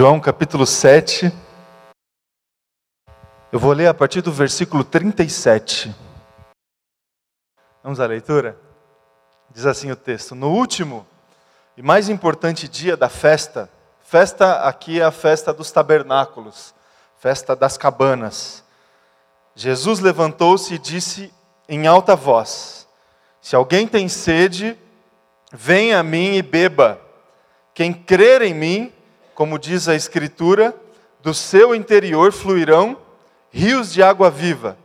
João capítulo 7. Eu vou ler a partir do versículo 37. Vamos à leitura? Diz assim o texto: No último e mais importante dia da festa, festa aqui é a festa dos tabernáculos, festa das cabanas. Jesus levantou-se e disse em alta voz: Se alguém tem sede, venha a mim e beba. Quem crer em mim, como diz a Escritura, do seu interior fluirão rios de água viva.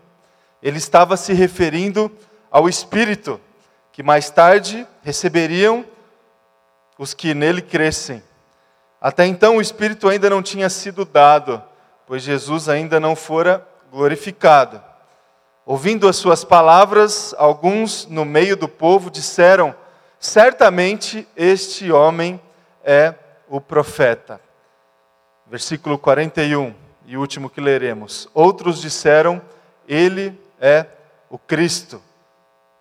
Ele estava se referindo ao Espírito, que mais tarde receberiam os que nele crescem. Até então o Espírito ainda não tinha sido dado, pois Jesus ainda não fora glorificado. Ouvindo as suas palavras, alguns no meio do povo disseram: Certamente este homem é o profeta. Versículo 41, e último que leremos. Outros disseram: Ele é o Cristo.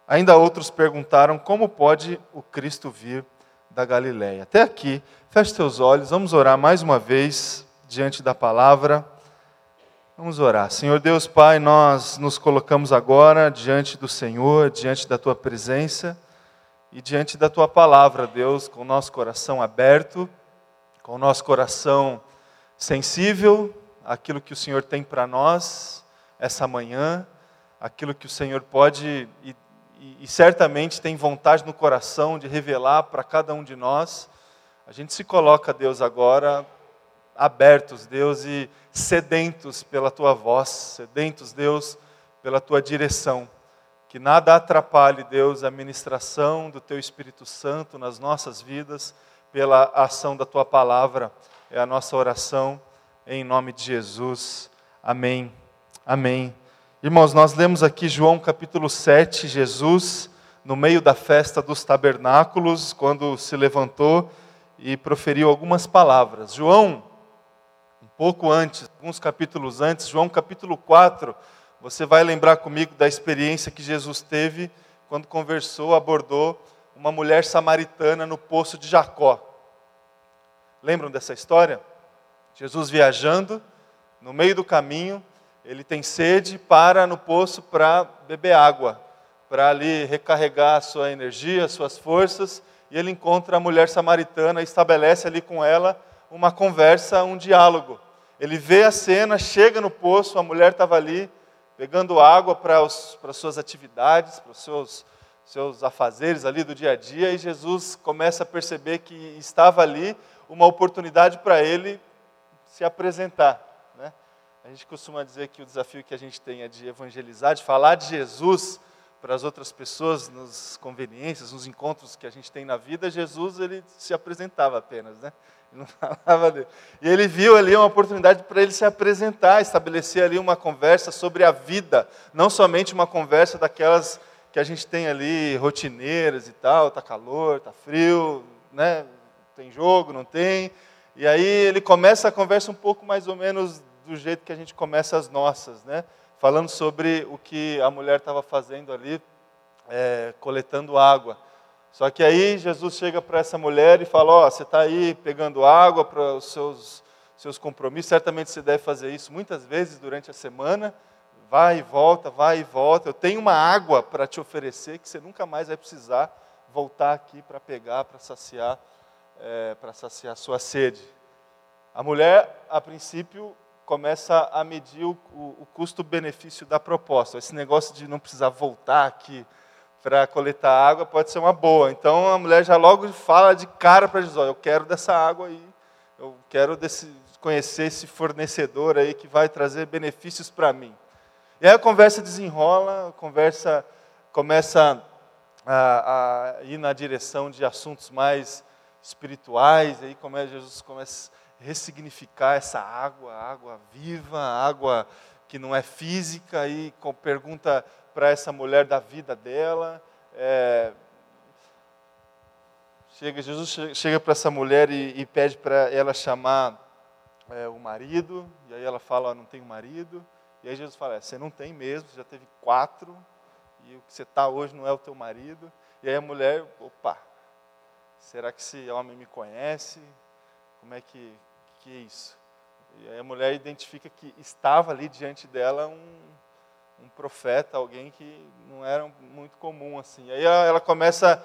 Ainda outros perguntaram: Como pode o Cristo vir da Galiléia? Até aqui, feche seus olhos, vamos orar mais uma vez diante da palavra. Vamos orar. Senhor Deus Pai, nós nos colocamos agora diante do Senhor, diante da tua presença e diante da tua palavra, Deus, com o nosso coração aberto, com o nosso coração sensível àquilo que o Senhor tem para nós essa manhã, aquilo que o Senhor pode e, e, e certamente tem vontade no coração de revelar para cada um de nós. A gente se coloca, Deus, agora abertos, Deus, e sedentos pela tua voz, sedentos, Deus, pela tua direção. Que nada atrapalhe, Deus, a ministração do Teu Espírito Santo nas nossas vidas, pela ação da Tua palavra. É a nossa oração, em nome de Jesus. Amém. Amém. Irmãos, nós lemos aqui João capítulo 7, Jesus, no meio da festa dos tabernáculos, quando se levantou e proferiu algumas palavras. João, um pouco antes, alguns capítulos antes, João capítulo 4, você vai lembrar comigo da experiência que Jesus teve quando conversou, abordou uma mulher samaritana no poço de Jacó. Lembram dessa história? Jesus viajando, no meio do caminho, ele tem sede, para no poço para beber água, para ali recarregar a sua energia, as suas forças, e ele encontra a mulher samaritana e estabelece ali com ela uma conversa, um diálogo. Ele vê a cena, chega no poço, a mulher estava ali, pegando água para, os, para as suas atividades, para os seus, seus afazeres ali do dia a dia, e Jesus começa a perceber que estava ali uma oportunidade para ele se apresentar. Né? A gente costuma dizer que o desafio que a gente tem é de evangelizar, de falar de Jesus para as outras pessoas, nas conveniências, nos encontros que a gente tem na vida. Jesus ele se apresentava apenas, né? não falava dele. E ele viu ali uma oportunidade para ele se apresentar, estabelecer ali uma conversa sobre a vida, não somente uma conversa daquelas que a gente tem ali rotineiras e tal, tá calor, tá frio, né? Tem jogo, não tem. E aí ele começa a conversa um pouco mais ou menos do jeito que a gente começa as nossas, né? Falando sobre o que a mulher estava fazendo ali, é, coletando água. Só que aí Jesus chega para essa mulher e fala: Ó, oh, você está aí pegando água para os seus, seus compromissos, certamente você deve fazer isso muitas vezes durante a semana. Vai e volta, vai e volta. Eu tenho uma água para te oferecer que você nunca mais vai precisar voltar aqui para pegar, para saciar, é, para saciar sua sede. A mulher, a princípio, começa a medir o, o, o custo-benefício da proposta. Esse negócio de não precisar voltar aqui para coletar água pode ser uma boa. Então a mulher já logo fala de cara para Jesus: eu quero dessa água aí, eu quero desse, conhecer esse fornecedor aí que vai trazer benefícios para mim. E aí a conversa desenrola, a conversa começa a, a ir na direção de assuntos mais espirituais, aí começa, Jesus começa a ressignificar essa água, água viva, água que não é física, e pergunta para essa mulher da vida dela. É, chega, Jesus chega para essa mulher e, e pede para ela chamar é, o marido, e aí ela fala, não tenho marido. E aí Jesus fala, é, você não tem mesmo, você já teve quatro, e o que você está hoje não é o teu marido. E aí a mulher, opa, será que esse homem me conhece? Como é que, que é isso? E aí a mulher identifica que estava ali diante dela um, um profeta, alguém que não era muito comum assim. Aí ela começa a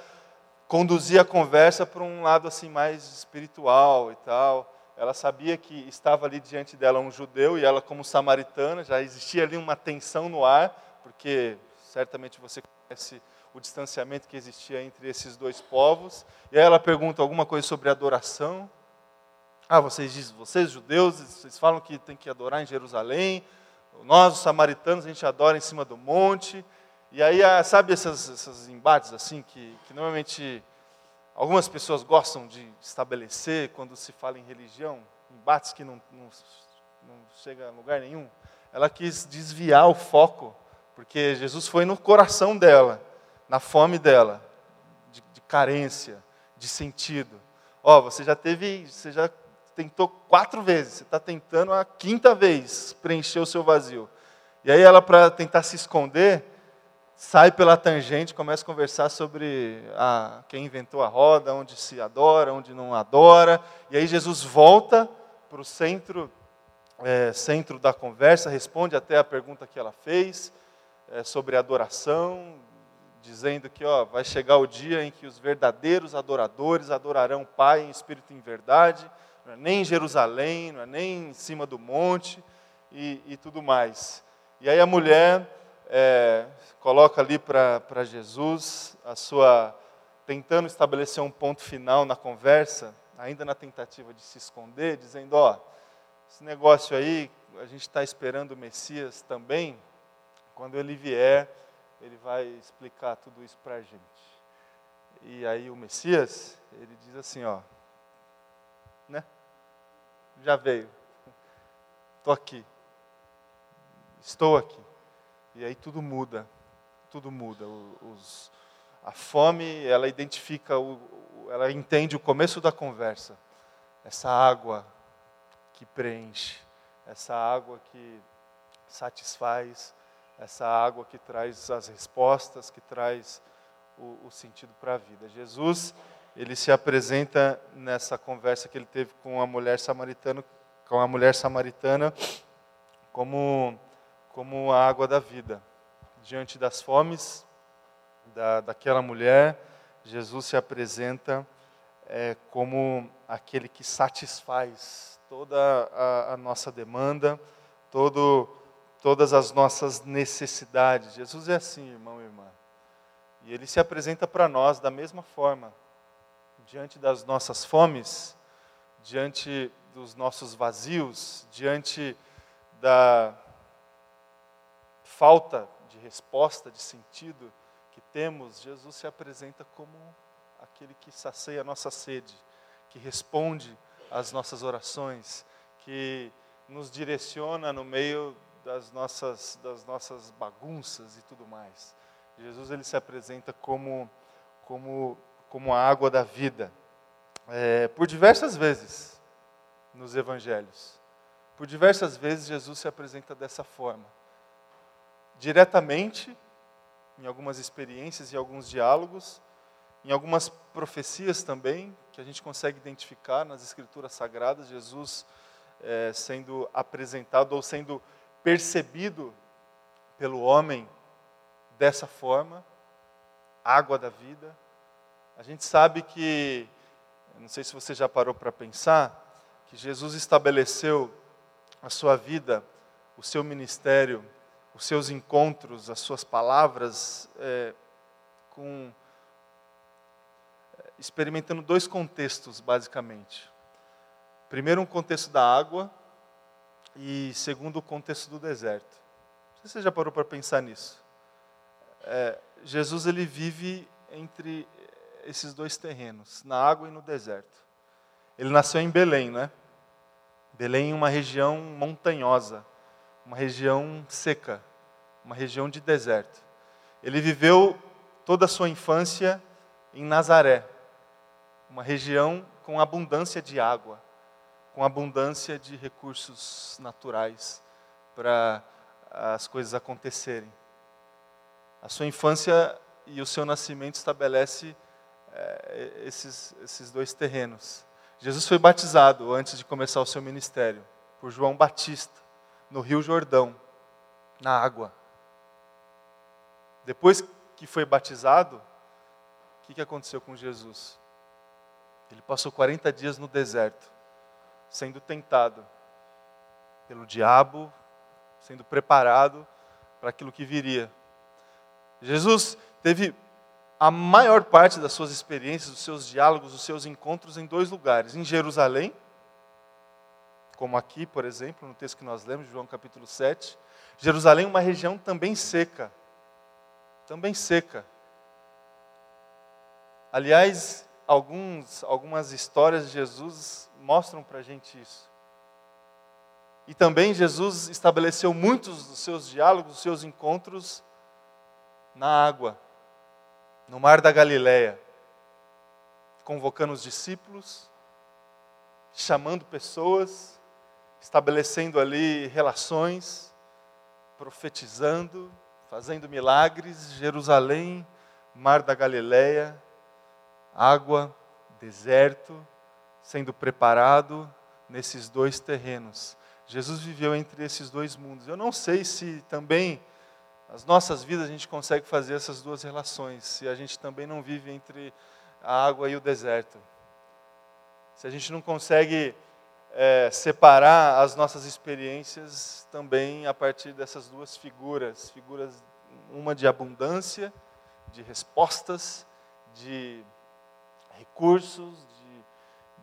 conduzir a conversa para um lado assim mais espiritual e tal. Ela sabia que estava ali diante dela um judeu e ela como samaritana, já existia ali uma tensão no ar, porque certamente você conhece o distanciamento que existia entre esses dois povos. E aí ela pergunta alguma coisa sobre adoração. Ah, vocês dizem, vocês judeus, vocês falam que tem que adorar em Jerusalém. Nós, os samaritanos, a gente adora em cima do monte. E aí, ah, sabe esses, esses embates assim que, que normalmente algumas pessoas gostam de estabelecer quando se fala em religião, embates que não, não, não chega a lugar nenhum. Ela quis desviar o foco, porque Jesus foi no coração dela na fome dela, de, de carência, de sentido. Ó, oh, você já teve, você já tentou quatro vezes, você está tentando a quinta vez preencher o seu vazio. E aí ela, para tentar se esconder, sai pela tangente, começa a conversar sobre a, quem inventou a roda, onde se adora, onde não adora. E aí Jesus volta para o centro, é, centro da conversa, responde até a pergunta que ela fez é, sobre adoração, dizendo que ó, vai chegar o dia em que os verdadeiros adoradores adorarão o Pai em espírito e em verdade, não é nem em Jerusalém, não é nem em cima do monte e, e tudo mais. E aí a mulher é, coloca ali para Jesus a sua tentando estabelecer um ponto final na conversa, ainda na tentativa de se esconder, dizendo ó, esse negócio aí a gente está esperando o Messias também, quando ele vier ele vai explicar tudo isso para a gente. E aí o Messias, ele diz assim, ó, né? Já veio. Estou aqui. Estou aqui. E aí tudo muda. Tudo muda. Os, a fome, ela identifica, o, ela entende o começo da conversa. Essa água que preenche, essa água que satisfaz, essa água que traz as respostas, que traz o, o sentido para a vida. Jesus, ele se apresenta nessa conversa que ele teve com a mulher samaritana, com a mulher samaritana, como como a água da vida. Diante das fomes da, daquela mulher, Jesus se apresenta é, como aquele que satisfaz toda a, a nossa demanda, todo todas as nossas necessidades. Jesus é assim, irmão e irmã. E ele se apresenta para nós da mesma forma. Diante das nossas fomes, diante dos nossos vazios, diante da falta de resposta, de sentido que temos, Jesus se apresenta como aquele que sacia a nossa sede, que responde às nossas orações, que nos direciona no meio das nossas, das nossas bagunças e tudo mais. Jesus ele se apresenta como, como, como a água da vida. É, por diversas vezes nos evangelhos. Por diversas vezes Jesus se apresenta dessa forma. Diretamente, em algumas experiências e alguns diálogos, em algumas profecias também, que a gente consegue identificar nas Escrituras Sagradas, Jesus é, sendo apresentado ou sendo percebido pelo homem dessa forma, água da vida. A gente sabe que, não sei se você já parou para pensar, que Jesus estabeleceu a sua vida, o seu ministério, os seus encontros, as suas palavras, é, com é, experimentando dois contextos, basicamente. Primeiro, um contexto da água, e segundo o contexto do deserto. Não sei se você já parou para pensar nisso. É, Jesus ele vive entre esses dois terrenos, na água e no deserto. Ele nasceu em Belém, né? Belém é uma região montanhosa, uma região seca, uma região de deserto. Ele viveu toda a sua infância em Nazaré, uma região com abundância de água com abundância de recursos naturais para as coisas acontecerem. A sua infância e o seu nascimento estabelece é, esses, esses dois terrenos. Jesus foi batizado antes de começar o seu ministério por João Batista, no Rio Jordão, na água. Depois que foi batizado, o que, que aconteceu com Jesus? Ele passou 40 dias no deserto, sendo tentado pelo diabo, sendo preparado para aquilo que viria. Jesus teve a maior parte das suas experiências, dos seus diálogos, dos seus encontros em dois lugares: em Jerusalém, como aqui, por exemplo, no texto que nós lemos, João capítulo 7. Jerusalém, uma região também seca. Também seca. Aliás, alguns, algumas histórias de Jesus mostram para a gente isso. E também Jesus estabeleceu muitos dos seus diálogos, dos seus encontros na água, no mar da Galileia, convocando os discípulos, chamando pessoas, estabelecendo ali relações, profetizando, fazendo milagres, Jerusalém, mar da Galileia, água, deserto, sendo preparado nesses dois terrenos. Jesus viveu entre esses dois mundos. Eu não sei se também as nossas vidas a gente consegue fazer essas duas relações, se a gente também não vive entre a água e o deserto. Se a gente não consegue é, separar as nossas experiências também a partir dessas duas figuras figuras, uma de abundância, de respostas, de recursos,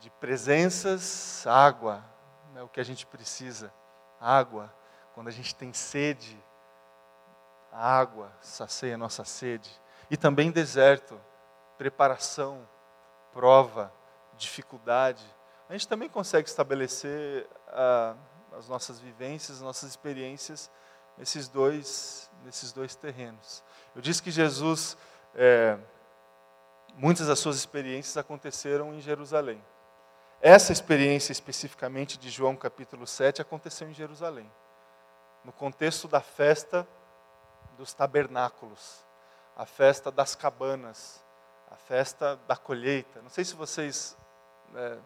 de, presenças, água, é o que a gente precisa. Água, quando a gente tem sede, a água sacia a nossa sede. E também deserto, preparação, prova, dificuldade. A gente também consegue estabelecer ah, as nossas vivências, as nossas experiências nesses dois, nesses dois terrenos. Eu disse que Jesus, é, muitas das suas experiências aconteceram em Jerusalém. Essa experiência especificamente de João capítulo 7 aconteceu em Jerusalém, no contexto da festa dos tabernáculos, a festa das cabanas, a festa da colheita. Não sei se vocês é,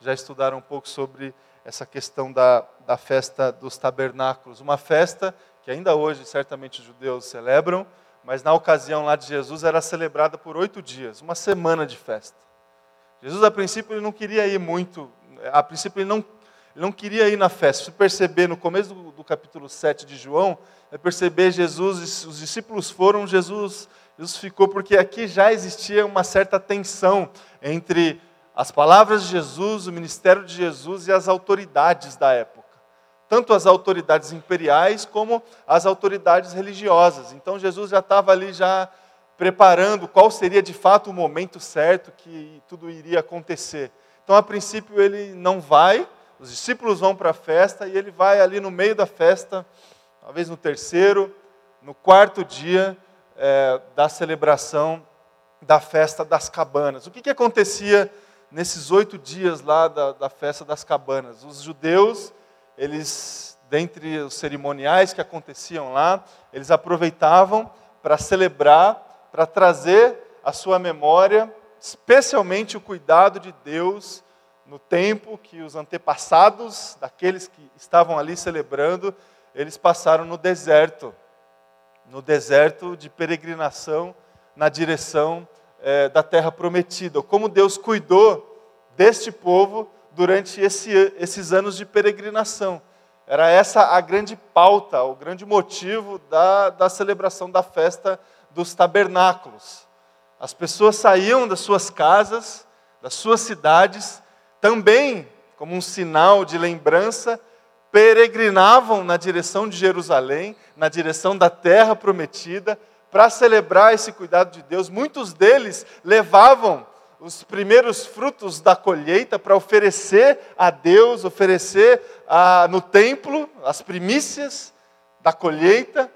já estudaram um pouco sobre essa questão da, da festa dos tabernáculos. Uma festa que ainda hoje certamente os judeus celebram, mas na ocasião lá de Jesus era celebrada por oito dias, uma semana de festa. Jesus, a princípio, ele não queria ir muito, a princípio, ele não, ele não queria ir na festa. Se perceber no começo do, do capítulo 7 de João, é perceber Jesus, os discípulos foram, Jesus, Jesus ficou, porque aqui já existia uma certa tensão entre as palavras de Jesus, o ministério de Jesus e as autoridades da época. Tanto as autoridades imperiais como as autoridades religiosas. Então Jesus já estava ali já preparando qual seria de fato o momento certo que tudo iria acontecer. Então, a princípio, ele não vai, os discípulos vão para a festa e ele vai ali no meio da festa, talvez no terceiro, no quarto dia é, da celebração da festa das cabanas. O que, que acontecia nesses oito dias lá da, da festa das cabanas? Os judeus, eles, dentre os cerimoniais que aconteciam lá, eles aproveitavam para celebrar para trazer à sua memória, especialmente o cuidado de Deus no tempo que os antepassados daqueles que estavam ali celebrando, eles passaram no deserto, no deserto de peregrinação na direção é, da terra prometida. Como Deus cuidou deste povo durante esse, esses anos de peregrinação. Era essa a grande pauta, o grande motivo da, da celebração da festa dos tabernáculos. As pessoas saíam das suas casas, das suas cidades, também como um sinal de lembrança, peregrinavam na direção de Jerusalém, na direção da terra prometida, para celebrar esse cuidado de Deus. Muitos deles levavam os primeiros frutos da colheita para oferecer a Deus, oferecer a, no templo as primícias da colheita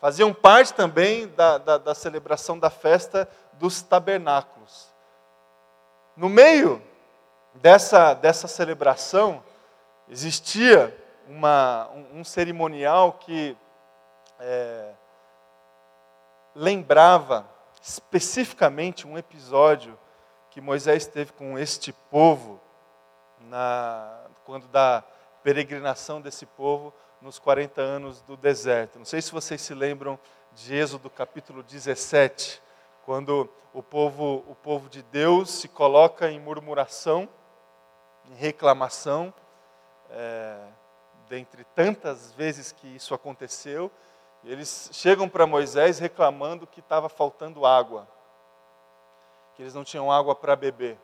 faziam parte também da, da, da celebração da festa dos tabernáculos. No meio dessa, dessa celebração, existia uma, um, um cerimonial que é, lembrava especificamente um episódio que Moisés teve com este povo na, quando da peregrinação desse povo nos 40 anos do deserto. Não sei se vocês se lembram de Êxodo capítulo 17, quando o povo, o povo de Deus se coloca em murmuração, em reclamação, é, dentre tantas vezes que isso aconteceu, eles chegam para Moisés reclamando que estava faltando água, que eles não tinham água para beber.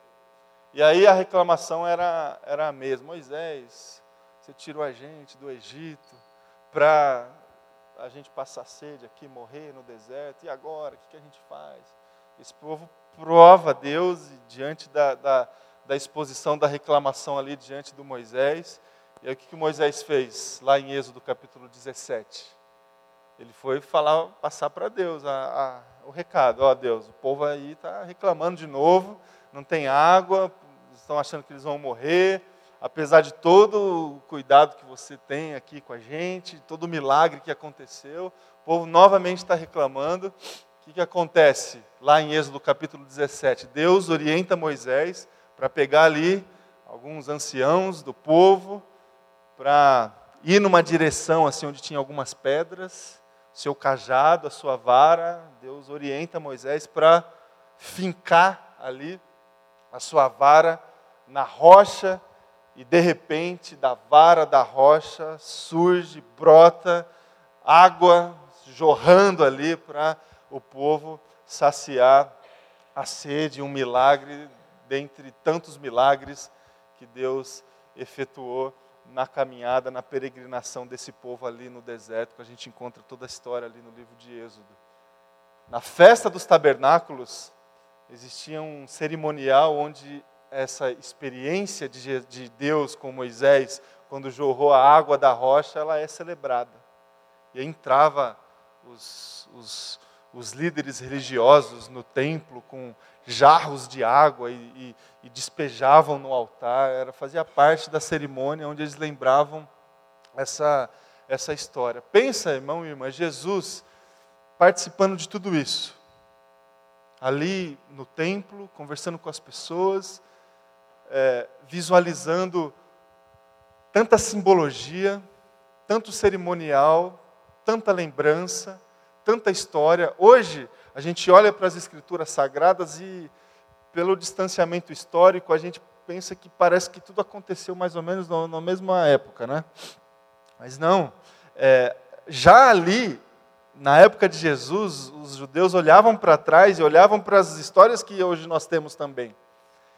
E aí a reclamação era, era a mesma: Moisés, você tirou a gente do Egito para a gente passar sede aqui, morrer no deserto, e agora? O que, a gente faz? Esse povo prova a Deus diante da, da, da, exposição da reclamação ali diante do Moisés. E aí o que, que Moisés fez lá em Êxodo capítulo 17? Ele foi falar, passar para Deus a, a, o recado, ó Deus, o povo aí está reclamando de novo, não tem água, estão achando que eles vão morrer, apesar de todo o cuidado que você tem aqui com a gente, todo o milagre que aconteceu, o povo novamente está reclamando. O que, que acontece lá em Êxodo capítulo 17? Deus orienta Moisés para pegar ali alguns anciãos do povo, para ir numa direção assim onde tinha algumas pedras, seu cajado, a sua vara, Deus orienta Moisés para fincar ali a sua vara na rocha e de repente da vara da rocha surge, brota água jorrando ali para o povo saciar a sede, um milagre dentre tantos milagres que Deus efetuou na caminhada, na peregrinação desse povo ali no deserto, que a gente encontra toda a história ali no livro de Êxodo. Na festa dos tabernáculos, existia um cerimonial onde essa experiência de, de Deus com Moisés, quando jorrou a água da rocha, ela é celebrada. E entrava os, os, os líderes religiosos no templo com jarros de água e, e, e, despejavam no altar. Era, fazia parte da cerimônia onde eles lembravam essa, essa história. Pensa, irmão e irmã, Jesus participando de tudo isso. Ali no templo, conversando com as pessoas, é, visualizando tanta simbologia, tanto cerimonial, tanta lembrança, tanta história. Hoje, a gente olha para as escrituras sagradas e, pelo distanciamento histórico, a gente pensa que parece que tudo aconteceu mais ou menos na, mesma época, né? Mas não. É, já ali, na época de Jesus, os judeus olhavam para trás e olhavam para as histórias que hoje nós temos também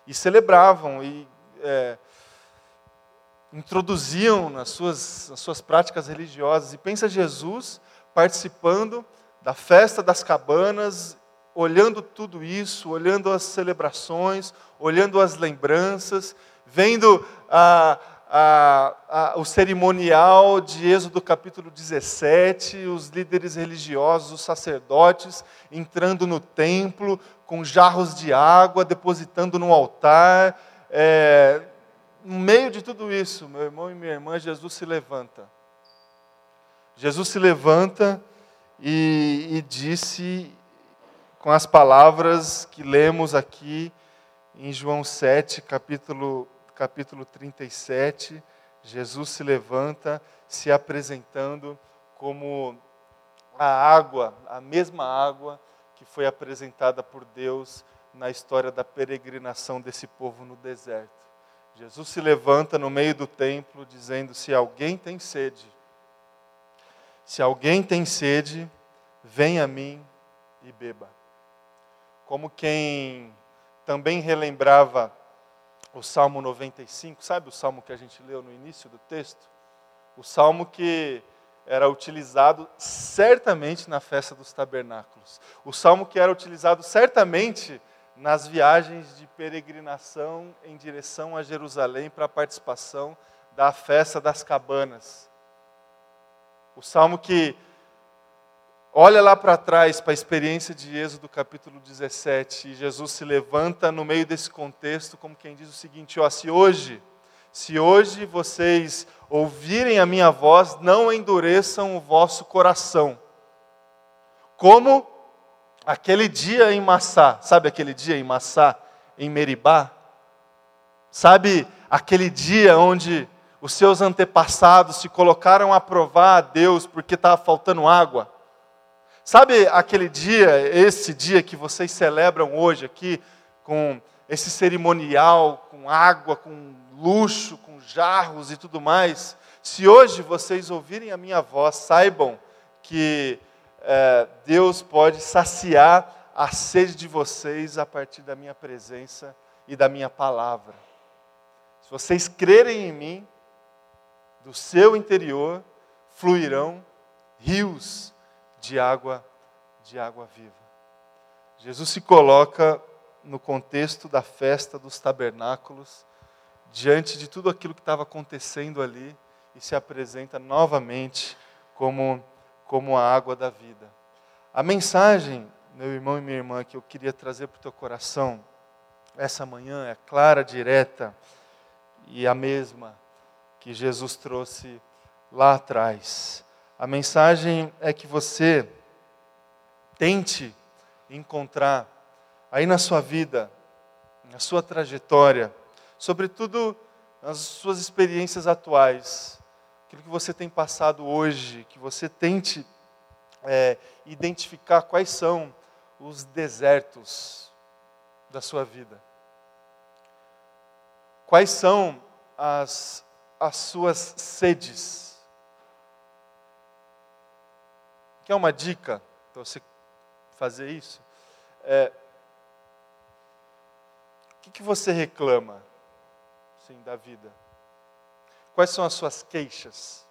e celebravam e é, introduziam nas suas, nas suas práticas religiosas. E pensa Jesus participando da festa das cabanas, olhando tudo isso, olhando as celebrações, olhando as lembranças, vendo a, a, a, o cerimonial de Êxodo capítulo 17, os líderes religiosos, os sacerdotes entrando no templo, com jarros de água, depositando no altar. É, no meio de tudo isso, meu irmão e minha irmã, Jesus se levanta. Jesus se levanta e, e disse, com as palavras que lemos aqui em João 7, capítulo, capítulo 37, Jesus se levanta, se apresentando como a água, a mesma água que foi apresentada por Deus na história da peregrinação desse povo no deserto. Jesus se levanta no meio do templo dizendo: Se alguém tem sede, se alguém tem sede, venha a mim e beba. Como quem também relembrava o Salmo 95, sabe o salmo que a gente leu no início do texto? O salmo que era utilizado certamente na festa dos tabernáculos. O salmo que era utilizado certamente nas viagens de peregrinação em direção a Jerusalém para a participação da festa das cabanas. O salmo que olha lá para trás para a experiência de Êxodo capítulo 17 e Jesus se levanta no meio desse contexto como quem diz o seguinte: ó, se hoje se hoje vocês ouvirem a minha voz, não endureçam o vosso coração. Como aquele dia em Massá, sabe aquele dia em Massá, em Meribá? Sabe aquele dia onde os seus antepassados se colocaram a provar a Deus porque estava faltando água? Sabe aquele dia, esse dia que vocês celebram hoje aqui, com esse cerimonial, com água, com luxo, com jarros e tudo mais? Se hoje vocês ouvirem a minha voz, saibam que é, Deus pode saciar a sede de vocês a partir da minha presença e da minha palavra. Se vocês crerem em mim, do seu interior fluirão rios de água, de água viva. Jesus se coloca no contexto da festa dos tabernáculos, diante de tudo aquilo que estava acontecendo ali, e se apresenta novamente como, como a água da vida. A mensagem, meu irmão e minha irmã, que eu queria trazer para o teu coração essa manhã é clara, direta e a mesma que Jesus trouxe lá atrás. A mensagem é que você tente encontrar aí na sua vida, na sua trajetória, sobretudo nas suas experiências atuais, aquilo que você tem passado hoje, que você tente é, identificar quais são os desertos da sua vida. Quais são as as suas sedes. Quer uma dica para você fazer isso? É, o que, que você reclama sim, da vida? Quais são as suas queixas?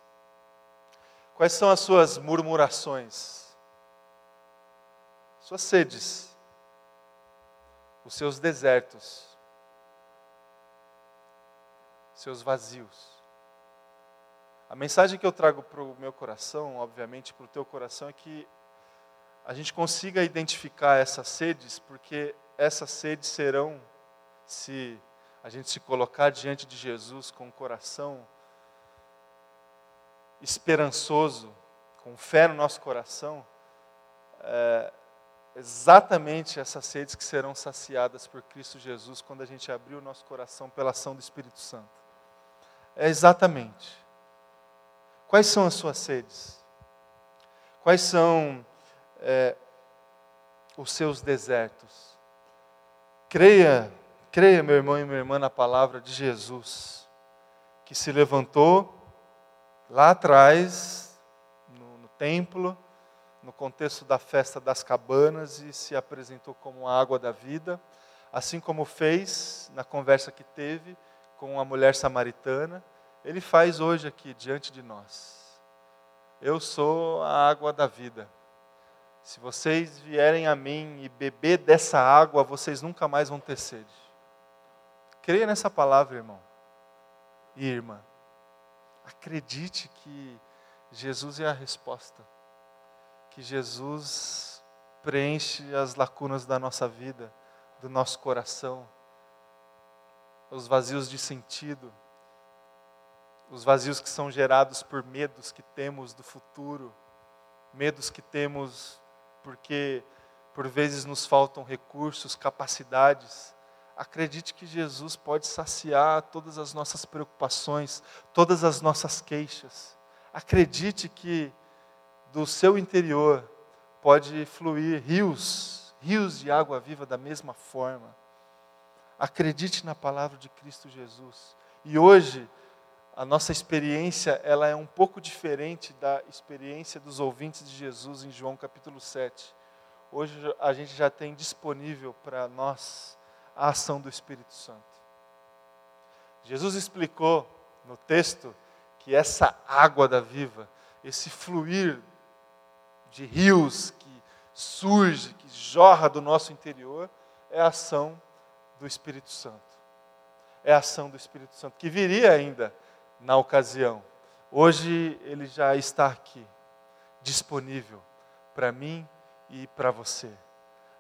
Quais são as suas murmurações? Suas sedes, os seus desertos, seus vazios. A mensagem que eu trago para o meu coração, obviamente para o teu coração, é que a gente consiga identificar essas sedes, porque essas sedes serão, se a gente se colocar diante de Jesus com o coração esperançoso, com fé no nosso coração, é exatamente essas sedes que serão saciadas por Cristo Jesus quando a gente abrir o nosso coração pela ação do Espírito Santo. É exatamente. Quais são as suas sedes? Quais são é, os seus desertos? Creia, creia, meu irmão e minha irmã, na palavra de Jesus, que se levantou lá atrás, no, no templo, no contexto da festa das cabanas e se apresentou como a água da vida, assim como fez na conversa que teve com a mulher samaritana ele faz hoje aqui diante de nós. Eu sou a água da vida. Se vocês vierem a mim e beber dessa água, vocês nunca mais vão ter sede. Creia nessa palavra, irmão e irmã. Acredite que Jesus é a resposta. Que Jesus preenche as lacunas da nossa vida, do nosso coração, os vazios de sentido os vazios que são gerados por medos que temos do futuro, medos que temos porque por vezes nos faltam recursos, capacidades. Acredite que Jesus pode saciar todas as nossas preocupações, todas as nossas queixas. Acredite que do seu interior pode fluir rios, rios de água viva da mesma forma. Acredite na palavra de Cristo Jesus. E hoje a nossa experiência ela é um pouco diferente da experiência dos ouvintes de Jesus em João capítulo 7. Hoje a gente já tem disponível para nós a ação do Espírito Santo. Jesus explicou no texto que essa água da viva, esse fluir de rios que surge, que jorra do nosso interior, é a ação do Espírito Santo. É a ação do Espírito Santo, que viria ainda na ocasião. Hoje ele já está aqui, disponível para mim e para você.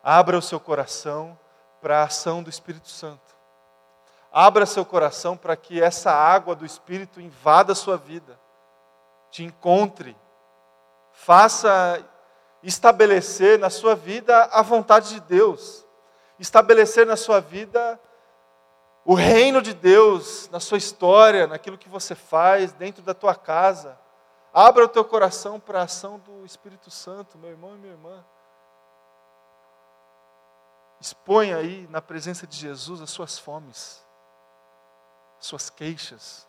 Abra o seu coração para a ação do Espírito Santo. Abra seu coração para que essa água do Espírito invada a sua vida, te encontre, faça estabelecer na sua vida a vontade de Deus, estabelecer na sua vida o reino de Deus na sua história, naquilo que você faz, dentro da tua casa. Abra o teu coração para a ação do Espírito Santo, meu irmão e minha irmã. Exponha aí na presença de Jesus as suas fomes, as suas queixas.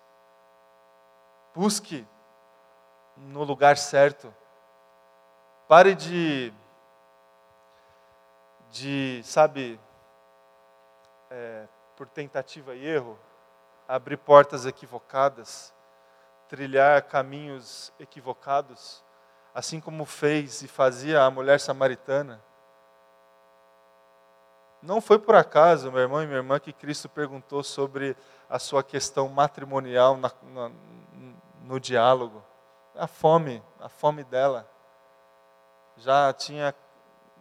Busque no lugar certo. Pare de, de sabe, é, por tentativa e erro, abrir portas equivocadas, trilhar caminhos equivocados, assim como fez e fazia a mulher samaritana. Não foi por acaso, meu irmão e minha irmã, que Cristo perguntou sobre a sua questão matrimonial na, na, no diálogo. A fome, a fome dela. Já tinha,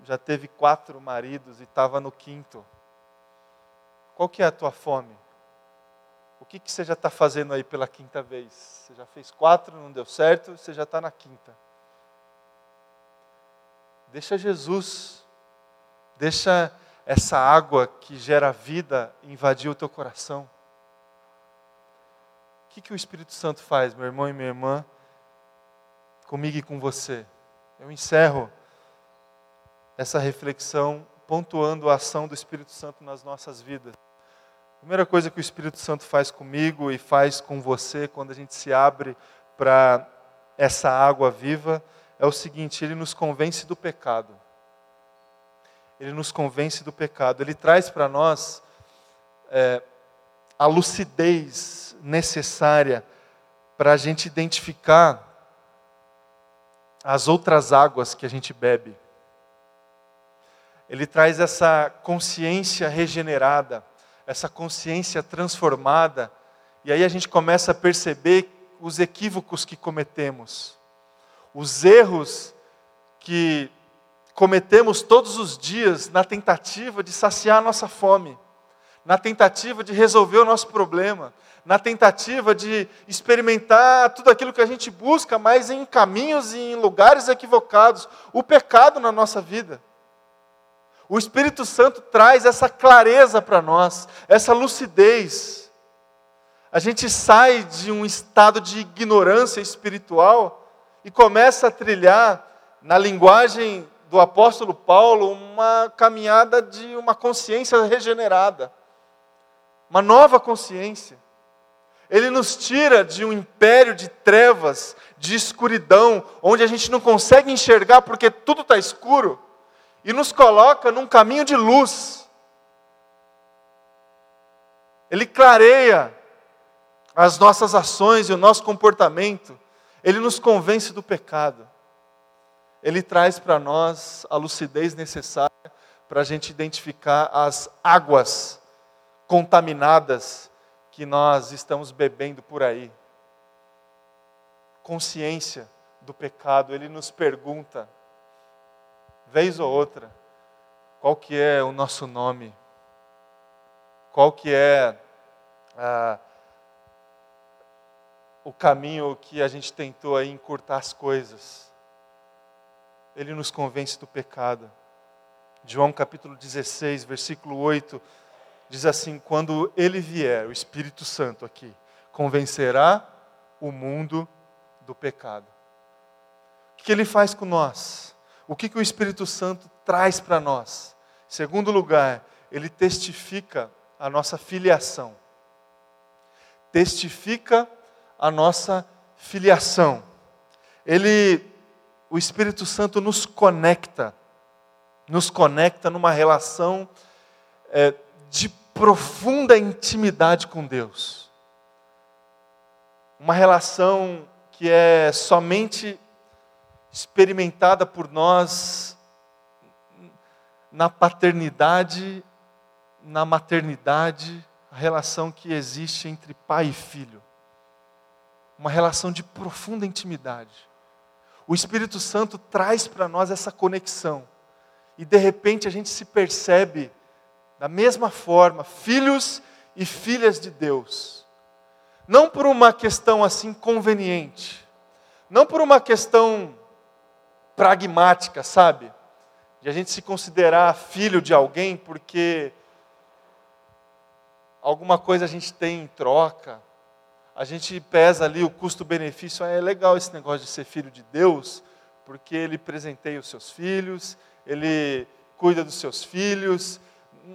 já teve quatro maridos e estava no quinto. Qual que é a tua fome? O que, que você já está fazendo aí pela quinta vez? Você já fez quatro, não deu certo, você já está na quinta. Deixa Jesus, deixa essa água que gera vida invadir o teu coração. O que, que o Espírito Santo faz, meu irmão e minha irmã, comigo e com você? Eu encerro essa reflexão pontuando a ação do Espírito Santo nas nossas vidas. A primeira coisa que o Espírito Santo faz comigo e faz com você quando a gente se abre para essa água viva é o seguinte: ele nos convence do pecado. Ele nos convence do pecado. Ele traz para nós é, a lucidez necessária para a gente identificar as outras águas que a gente bebe. Ele traz essa consciência regenerada essa consciência transformada, e aí a gente começa a perceber os equívocos que cometemos, os erros que cometemos todos os dias na tentativa de saciar a nossa fome, na tentativa de resolver o nosso problema, na tentativa de experimentar tudo aquilo que a gente busca, mas em caminhos e em lugares equivocados, o pecado na nossa vida. O Espírito Santo traz essa clareza para nós, essa lucidez. A gente sai de um estado de ignorância espiritual e começa a trilhar, na linguagem do apóstolo Paulo, uma caminhada de uma consciência regenerada, uma nova consciência. Ele nos tira de um império de trevas, de escuridão, onde a gente não consegue enxergar porque tudo está escuro e nos coloca num caminho de luz. Ele clareia as nossas ações e o nosso comportamento. Ele nos convence do pecado. Ele traz para nós a lucidez necessária para a gente identificar as águas contaminadas que nós estamos bebendo por aí. Consciência do pecado, ele nos pergunta: vez ou outra, qual que é o nosso nome, qual que é ah, o caminho que a gente tentou aí encurtar as coisas. Ele nos convence do pecado. João capítulo 16, versículo 8, diz assim: Quando ele vier, o Espírito Santo aqui, convencerá o mundo do pecado. O que ele faz com nós? O que, que o Espírito Santo traz para nós? Segundo lugar, ele testifica a nossa filiação. Testifica a nossa filiação. Ele, o Espírito Santo nos conecta, nos conecta numa relação é, de profunda intimidade com Deus. Uma relação que é somente experimentada por nós na paternidade, na maternidade, a relação que existe entre pai e filho. Uma relação de profunda intimidade. O Espírito Santo traz para nós essa conexão. E de repente a gente se percebe da mesma forma, filhos e filhas de Deus. Não por uma questão assim conveniente, não por uma questão pragmática, sabe? De a gente se considerar filho de alguém porque alguma coisa a gente tem em troca, a gente pesa ali o custo-benefício. Ah, é legal esse negócio de ser filho de Deus, porque ele presenteia os seus filhos, ele cuida dos seus filhos.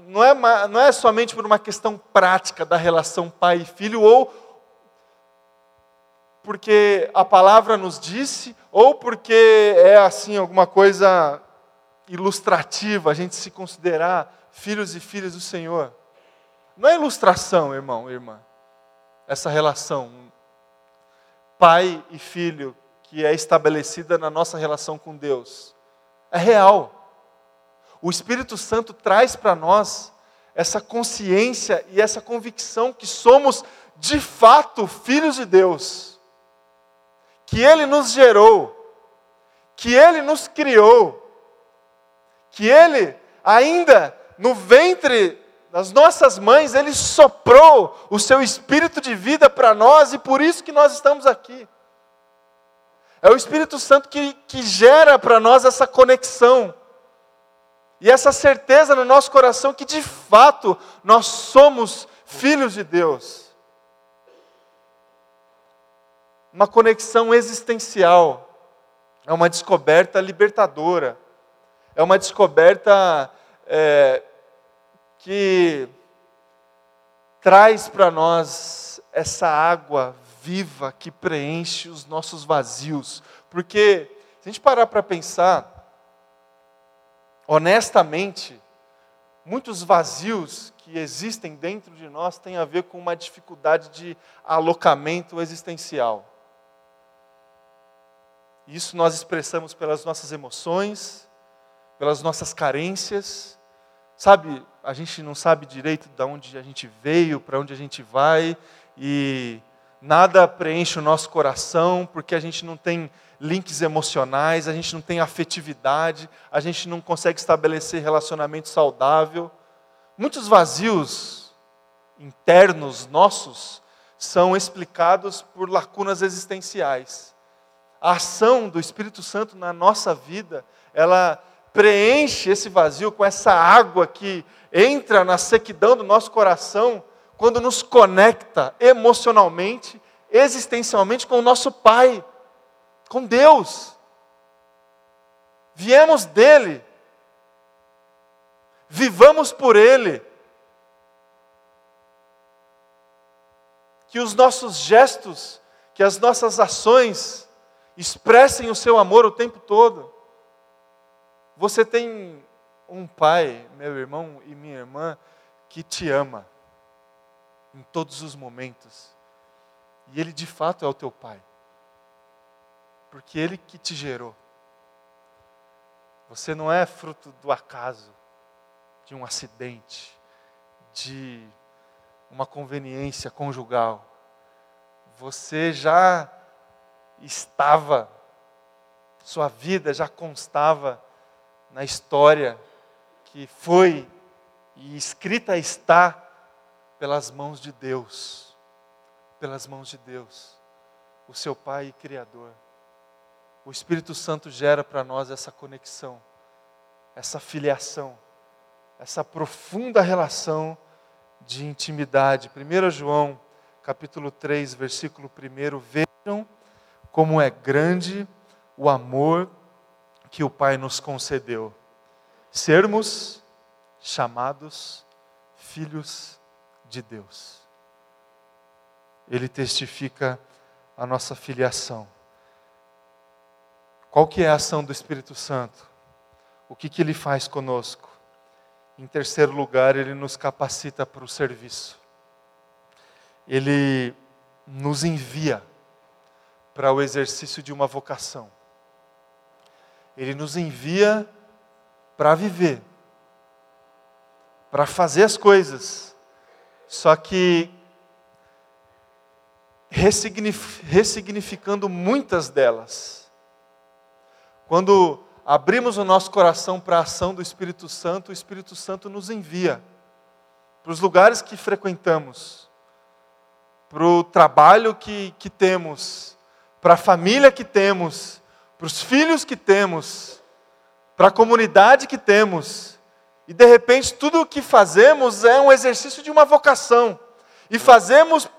Não é, não é somente por uma questão prática da relação pai e filho, ou porque a palavra nos disse, ou porque é assim alguma coisa ilustrativa, a gente se considerar filhos e filhas do Senhor. Não é ilustração, irmão, irmã, essa relação pai e filho que é estabelecida na nossa relação com Deus. É real. O Espírito Santo traz para nós essa consciência e essa convicção que somos de fato filhos de Deus. Que Ele nos gerou, que Ele nos criou, que Ele, ainda no ventre das nossas mães, Ele soprou o seu espírito de vida para nós e por isso que nós estamos aqui. É o Espírito Santo que, que gera para nós essa conexão e essa certeza no nosso coração que de fato nós somos filhos de Deus. Uma conexão existencial, é uma descoberta libertadora, é uma descoberta é, que traz para nós essa água viva que preenche os nossos vazios. Porque, se a gente parar para pensar, honestamente, muitos vazios que existem dentro de nós têm a ver com uma dificuldade de alocamento existencial. Isso nós expressamos pelas nossas emoções, pelas nossas carências. Sabe, a gente não sabe direito de onde a gente veio, para onde a gente vai, e nada preenche o nosso coração, porque a gente não tem links emocionais, a gente não tem afetividade, a gente não consegue estabelecer relacionamento saudável. Muitos vazios internos nossos são explicados por lacunas existenciais. A ação do Espírito Santo na nossa vida, ela preenche esse vazio com essa água que entra na sequidão do nosso coração quando nos conecta emocionalmente, existencialmente com o nosso Pai com Deus. Viemos dele. Vivamos por ele. Que os nossos gestos, que as nossas ações expressem o seu amor o tempo todo. Você tem um pai, meu irmão e minha irmã, que te ama em todos os momentos. E ele de fato é o teu pai porque Ele que te gerou. Você não é fruto do acaso, de um acidente, de uma conveniência conjugal. Você já estava, sua vida já constava na história que foi e escrita está pelas mãos de Deus, pelas mãos de Deus, o seu Pai e Criador o Espírito Santo gera para nós essa conexão, essa filiação, essa profunda relação de intimidade. 1 João, capítulo 3, versículo 1, vejam como é grande o amor que o Pai nos concedeu. Sermos chamados filhos de Deus. Ele testifica a nossa filiação. Qual que é a ação do Espírito Santo? O que, que ele faz conosco? Em terceiro lugar, ele nos capacita para o serviço. Ele nos envia para o exercício de uma vocação. Ele nos envia para viver, para fazer as coisas, só que ressignificando muitas delas quando abrimos o nosso coração para a ação do Espírito Santo, o Espírito Santo nos envia para os lugares que frequentamos, para o trabalho que, que temos, para a família que temos, para os filhos que temos, para a comunidade que temos. E de repente tudo o que fazemos é um exercício de uma vocação. E fazemos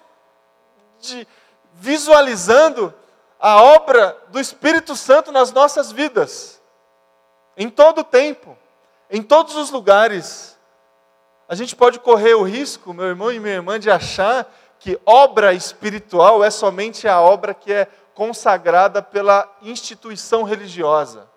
de, visualizando a obra do Espírito Santo nas nossas vidas, em todo o tempo, em todos os lugares. A gente pode correr o risco, meu irmão e minha irmã, de achar que obra espiritual é somente a obra que é consagrada pela instituição religiosa.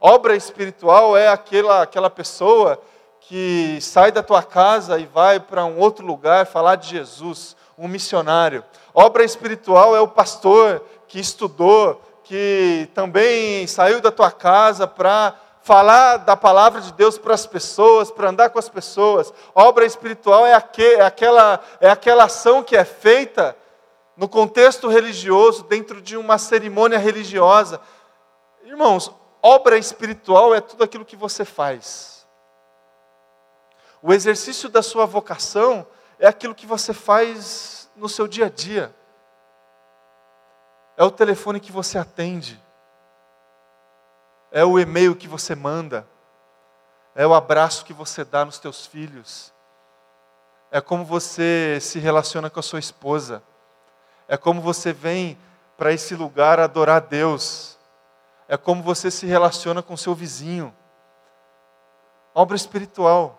Obra espiritual é aquela, aquela pessoa que sai da tua casa e vai para um outro lugar falar de Jesus, um missionário. Obra espiritual é o pastor que estudou, que também saiu da tua casa para falar da palavra de Deus para as pessoas, para andar com as pessoas. Obra espiritual é, é, aquela, é aquela ação que é feita no contexto religioso, dentro de uma cerimônia religiosa. Irmãos, obra espiritual é tudo aquilo que você faz. O exercício da sua vocação é aquilo que você faz no seu dia a dia. É o telefone que você atende é o e-mail que você manda, é o abraço que você dá nos teus filhos, é como você se relaciona com a sua esposa, é como você vem para esse lugar adorar Deus, é como você se relaciona com seu vizinho. Obra espiritual,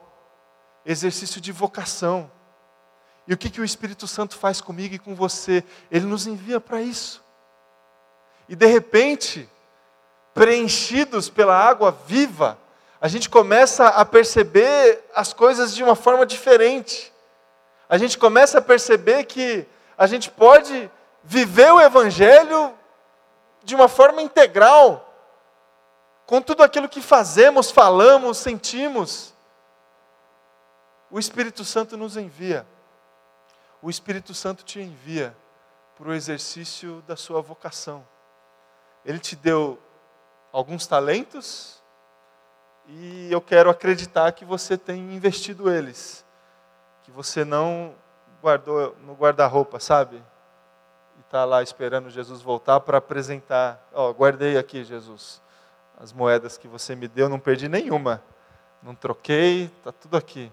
exercício de vocação. E o que, que o Espírito Santo faz comigo e com você? Ele nos envia para isso. E de repente, preenchidos pela água viva, a gente começa a perceber as coisas de uma forma diferente. A gente começa a perceber que a gente pode viver o Evangelho de uma forma integral, com tudo aquilo que fazemos, falamos, sentimos. O Espírito Santo nos envia. O Espírito Santo te envia para o exercício da sua vocação. Ele te deu alguns talentos e eu quero acreditar que você tem investido eles, que você não guardou no guarda-roupa, sabe? E está lá esperando Jesus voltar para apresentar. Ó, oh, guardei aqui, Jesus, as moedas que você me deu, não perdi nenhuma, não troquei, está tudo aqui.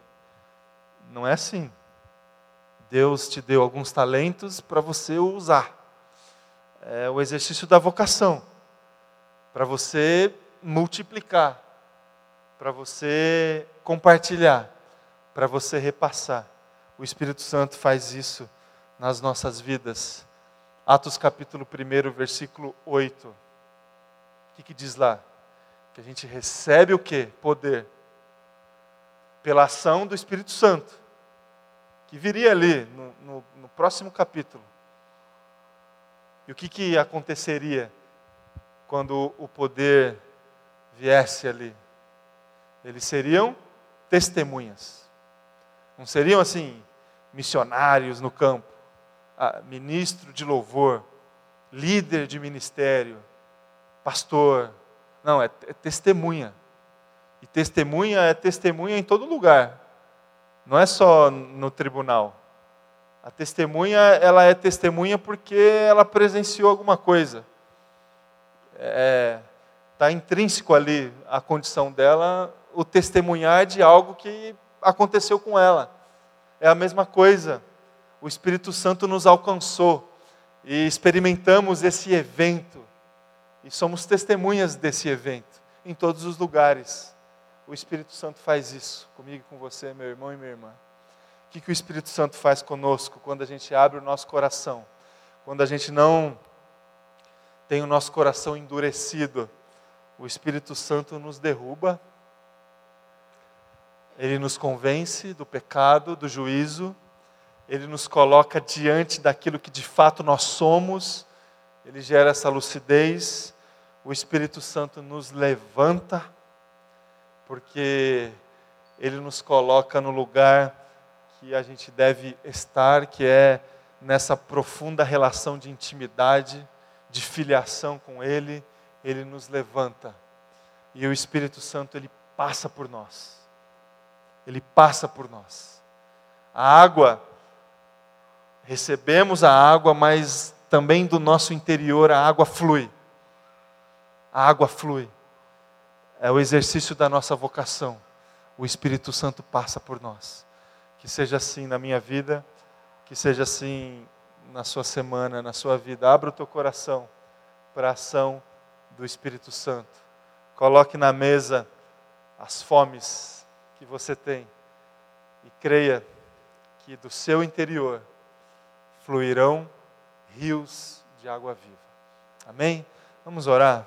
Não é assim. Deus te deu alguns talentos para você usar. É o exercício da vocação para você multiplicar, para você compartilhar, para você repassar. O Espírito Santo faz isso nas nossas vidas. Atos capítulo 1, versículo 8. O que, que diz lá? Que a gente recebe o que? Poder. Pela ação do Espírito Santo. Que viria ali no, no, no próximo capítulo. E o que, que aconteceria? quando o poder viesse ali. Eles seriam testemunhas. Não seriam assim, missionários no campo, ministro de louvor, líder de ministério, pastor. Não, é, é testemunha. E testemunha é testemunha em todo lugar. Não é só no tribunal. A testemunha, ela é testemunha porque ela presenciou alguma coisa está é, tá intrínseco ali a condição dela, o testemunhar de algo que aconteceu com ela. É a mesma coisa. O Espírito Santo nos alcançou e experimentamos esse evento. E somos testemunhas desse evento em todos os lugares. O Espírito Santo faz isso comigo, com você, meu irmão e minha irmã. O que, que o Espírito Santo faz conosco quando a gente abre o nosso coração? Quando a gente não tem o nosso coração endurecido, o Espírito Santo nos derruba, ele nos convence do pecado, do juízo, ele nos coloca diante daquilo que de fato nós somos, ele gera essa lucidez, o Espírito Santo nos levanta, porque ele nos coloca no lugar que a gente deve estar, que é nessa profunda relação de intimidade de filiação com Ele, Ele nos levanta. E o Espírito Santo, Ele passa por nós. Ele passa por nós. A água, recebemos a água, mas também do nosso interior a água flui. A água flui. É o exercício da nossa vocação. O Espírito Santo passa por nós. Que seja assim na minha vida, Que seja assim na sua semana, na sua vida. Abra o teu coração para a ação do Espírito Santo. Coloque na mesa as fomes que você tem e creia que do seu interior fluirão rios de água viva. Amém? Vamos orar.